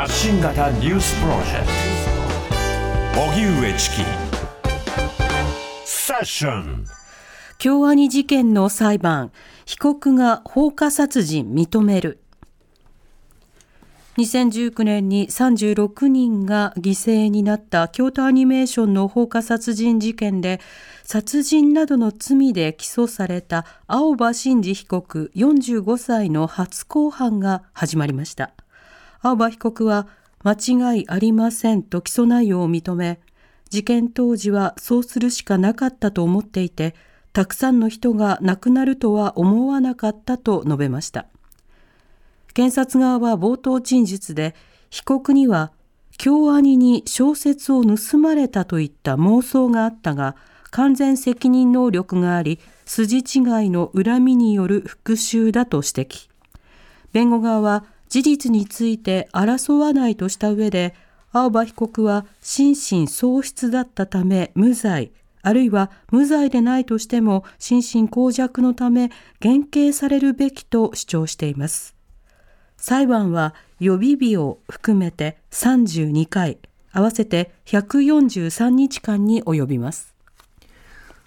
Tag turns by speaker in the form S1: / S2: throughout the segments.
S1: 発信型ニュースプロジェクト。荻上チキ。セッション。
S2: 京アニ事件の裁判被告が放火殺人認める。2019年に36人が犠牲になった京都アニメーションの放火殺人事件で殺人などの罪で起訴された青葉真司被告45歳の初公判が始まりました。青葉被告は間違いありませんと起訴内容を認め事件当時はそうするしかなかったと思っていてたくさんの人が亡くなるとは思わなかったと述べました。検察側は冒頭陳述で被告には京アニに小説を盗まれたといった妄想があったが完全責任能力があり筋違いの恨みによる復讐だと指摘。弁護側は事実について争わないとした上で青葉被告は心神喪失だったため無罪あるいは無罪でないとしても心神耗弱のため減刑されるべきと主張しています裁判は予備日を含めて32回、合わせて143日間に及びます。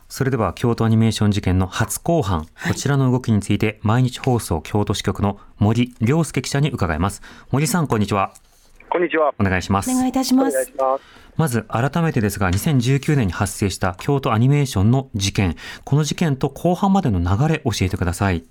S3: それでは京都アニメーション事件の初公判、はい、こちらの動きについて毎日放送京都支局の森良介記者に伺います。森さん、こんにちは。
S4: こんにちは。
S3: お願いします。
S2: お願いいたします。
S3: まず改めてですが、2019年に発生した京都アニメーションの事件、この事件と後半までの流れ教えてください。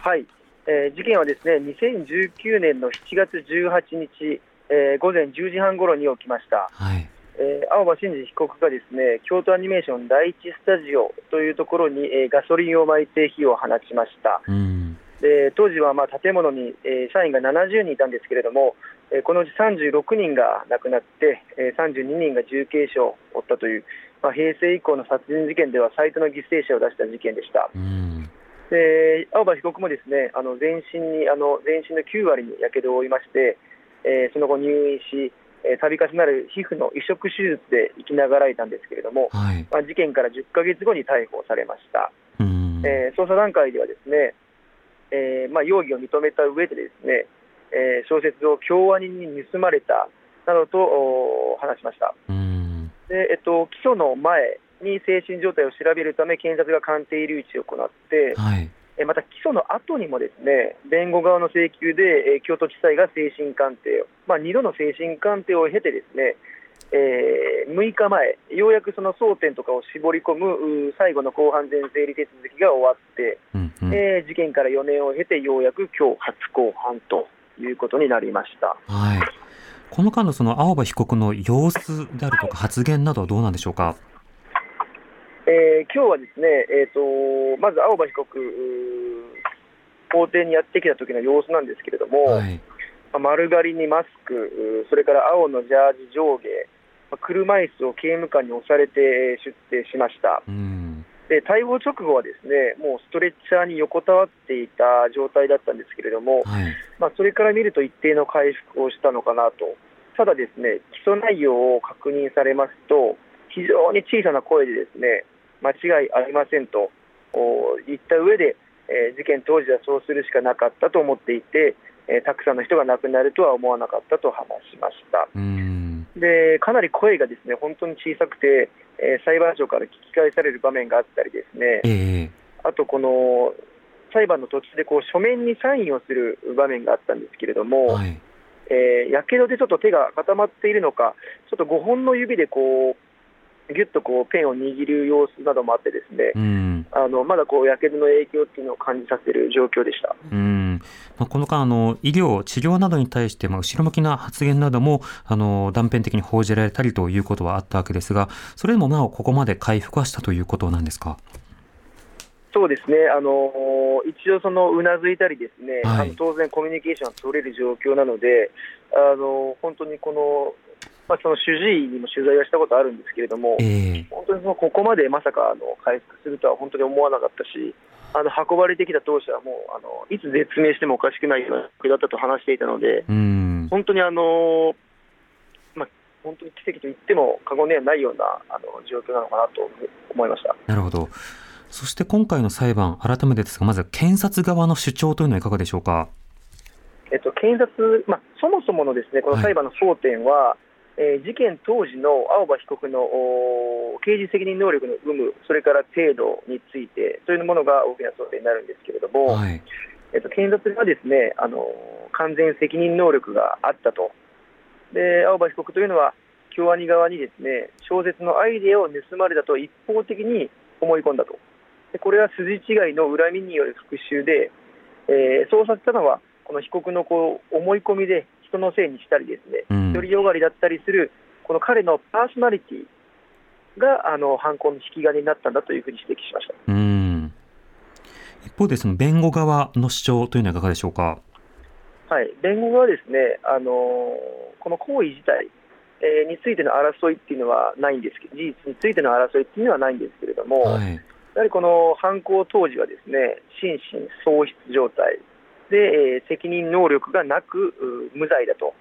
S4: はい。えー、事件はですね2019年の7月18日、えー、午前10時半ごろに起きました、はいえー、青葉真司被告がですね京都アニメーション第一スタジオというところに、えー、ガソリンをまいて火を放ちました。うんで当時はまあ建物に、えー、社員が70人いたんですけれども、えー、このうち36人が亡くなって、えー、32人が重軽傷を負ったという、まあ、平成以降の殺人事件では最多の犠牲者を出した事件でした。うんで青葉被告もですねあの全身にあの全身の9割にやけどを負いまして、えー、その後入院し度、えー、重なる皮膚の移植手術で生きながらえたんですけれども、はい、まあ、事件から10か月後に逮捕されました、えー、捜査段階ではですね、えーまあ、容疑を認めた上でですね、えー、小説を京アニに盗まれたなどと話しました。でえっと、起訴の前に精神状態を調べるため、検察が鑑定留置を行って、はい、また起訴の後にもですね弁護側の請求で、京都地裁が精神鑑定を、まあ、2度の精神鑑定を経て、ですね、えー、6日前、ようやくその争点とかを絞り込む最後の公判前整理手続きが終わって、うんうん、えー、事件から4年を経て、ようやく今日初公判ということになりました。
S3: はいこの間のその青葉被告の様子であるとか発言などはどうなんでしょうか？
S4: えー、今日はですね、えーと、まず青葉被告、法廷にやってきた時の様子なんですけれども、はい、丸刈りにマスク、それから青のジャージ上下、車椅子を刑務官に押されて出廷しました。で逮捕直後はですねもうストレッチャーに横たわっていた状態だったんですけれども、はい、まあ、それから見ると一定の回復をしたのかなと、ただ、ですね起訴内容を確認されますと、非常に小さな声でですね間違いありませんと言った上で、えー、事件当時はそうするしかなかったと思っていて、えー、たくさんの人が亡くなるとは思わなかったと話しました。でかなり声がですね本当に小さくて、えー、裁判所から聞き返される場面があったりですね、えー、あとこの裁判の途中でこう書面にサインをする場面があったんですけれども、はい、えー、やけどでちょっと手が固まっているのか、ちょっと5本の指でこうぎゅっとこうペンを握る様子などもあって、ですね、うん、あのまだこうやけどの影響っていうのを感じさせる状況でした。
S3: うんまあ、この間あの、医療、治療などに対して、まあ、後ろ向きな発言などもあの断片的に報じられたりということはあったわけですが、それでもなおここまで回復はしたということなんですか？
S4: そうですね、あの一応、そのうなずいたり、ですね、はい、あの当然、コミュニケーションが取れる状況なので、あの本当にこのまあ、その主治医にも取材はしたことあるんですけれども、えー、本当にそのここまでまさかあの回復するとは本当に思わなかったし、あの運ばれてきた当初はもうあのいつ絶命してもおかしくないような状況だったと話していたので、本当にあの、まあ、本当に奇跡と言っても過言ではないようなあの状況なのかなと思いました。
S3: なるほど、そして今回の裁判、改めてですが、まず検察側の主張というのはいかがでしょうか。
S4: えっと、検察、まあ、そもそものですねこの裁判の争点は、はい、えー、事件当時の青葉被告の刑事責任能力の有無、それから程度について、というものが大きな争点になるんですけれども、はい、えっと、検察がですねあの完全責任能力があったと、で青葉被告というのは、京アニ側にですね小説のアイデアを盗まれたと一方的に思い込んだと、でこれは筋違いの恨みによる復讐で、えー、そうさせたのは、この被告のこう思い込みで人のせいにしたりですね、独りよがりだったりするこの彼のパーソナリティがあの犯行の引き金になったんだというふうに指摘しました。
S3: うん。一方でその弁護側の主張というのはいかがでしょうか？
S4: はい、弁護側はですね、あのこの行為自体、えー、についての争いっていうのはないんですけど、事実についての争いっていうのはないんですけれども、はい、やはりこの犯行当時はですね心神喪失状態で、えー、責任能力がなく無罪だと、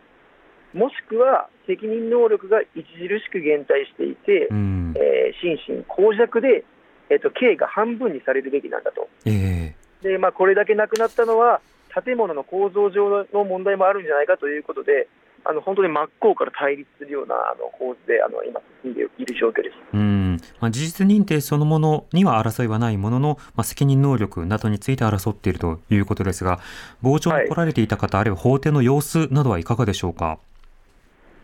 S4: もしくは責任能力が著しく減退していて、うん、えー、心身耗弱で、えーと、刑が半分にされるべきなんだと、えー、でまあ、これだけなくなったのは、建物の構造上の問題もあるんじゃないかということで、あの本当に真っ向から対立するようなあの構図であの今、進んでいる状況です。
S3: うんまあ、事実認定そのものには争いはないものの、まあ、責任能力などについて争っているということですが、傍聴に来られていた方、はい、あるいは法廷の様子などはいかがでしょうか？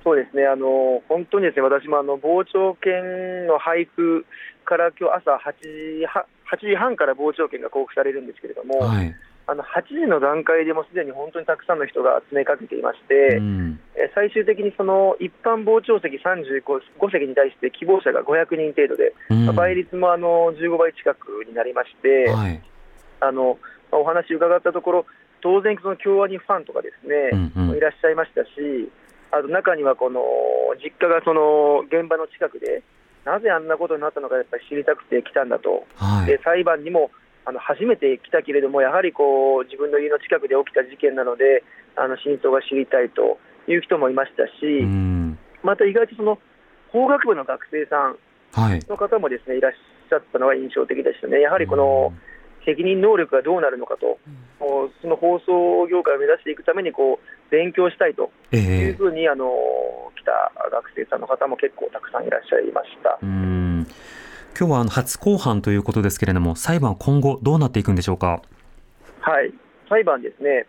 S4: そうですね、あの本当にですね私もあの傍聴券の配布から今日朝8時 ,8 時半から傍聴券が交付されるんですけれども、はい、あの8時の段階でもすでに本当にたくさんの人が詰めかけていまして、うん、最終的にその一般傍聴席35席に対して希望者が500人程度で、うん、倍率もあの15倍近くになりまして、はい、あのお話伺ったところ、当然、その京アニファンとかですね、うんうん、いらっしゃいましたし、あと中にはこの実家がその現場の近くで、なぜあんなことになったのか、やっぱり知りたくて来たんだと、はい、で裁判にもあの初めて来たけれども、やはりこう自分の家の近くで起きた事件なので、あの真相が知りたいという人もいましたし、また意外とその法学部の学生さんの方もですね、はい、いらっしゃったのが印象的でしたね。やはりこの責任能力がどうなるのかと、うん、その放送業界を目指していくためにこう勉強したいというふうに、えー、あの来た学生さんの方も結構たくさんいらっしゃいました。
S3: うん今日はあの初公判ということですけれども、裁判は今後、どうなっていくんでしょうか？
S4: はい、裁判ですね、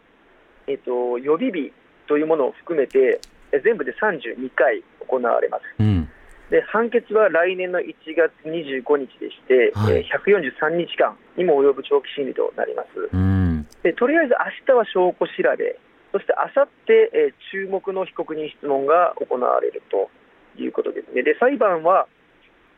S4: えっと、予備日というものを含めて、全部で32回行われます。うんで判決は来年の1月25日でして、はい、143日間にも及ぶ長期審理となります。うんでとりあえず明日は証拠調べ、そしてあさって、え注目の被告人質問が行われるということですね。で裁判は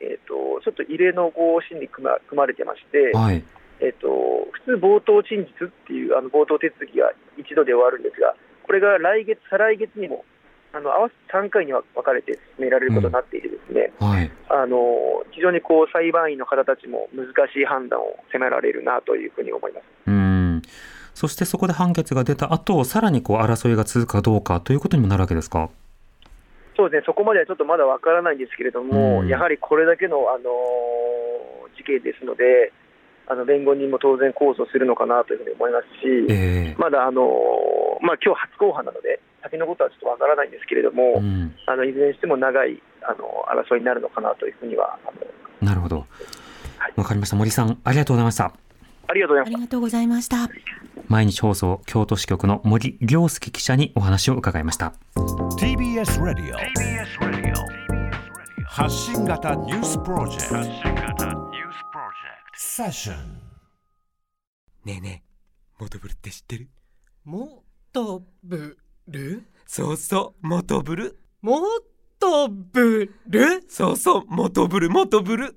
S4: えーと、ちょっと異例の合審に組ま組まれてまして、はい、えーと、普通、冒頭陳述っていうあの冒頭手続きが一度で終わるんですが、これが来月、再来月にもあの合わせて3回に分かれて進められることになっていて、ですね、うんはい、あの非常にこう裁判員の方たちも難しい判断を迫られるなというふうに思います。
S3: うんそしてそこで判決が出た後さらにこう争いが続くかどうかということにもなるわけですか？
S4: そうですね、そこまではちょっとまだわからないんですけれども、うん、やはりこれだけの、あの事件ですので、あの弁護人も当然控訴するのかなというふうに思いますし、えー、まだあのまあ今日初公判なので、先のことはちょっとわからないんですけれども、うん、あのいずれにしても長いあの争いになるのかなというふうには
S3: なるほど、わ、はい、かりました、森さん、ありがとうございました。
S4: ありがとうございました。
S3: 毎日放送京都支局の森良介記者にお話を伺いました。TBS ラディオ発信型ニュースプロジェクト。セッション
S5: ねえねえモトブルって知ってる？
S6: モトブル？
S5: そうそうモトブル。
S6: モトブル？
S5: そうそうモトブルモトブル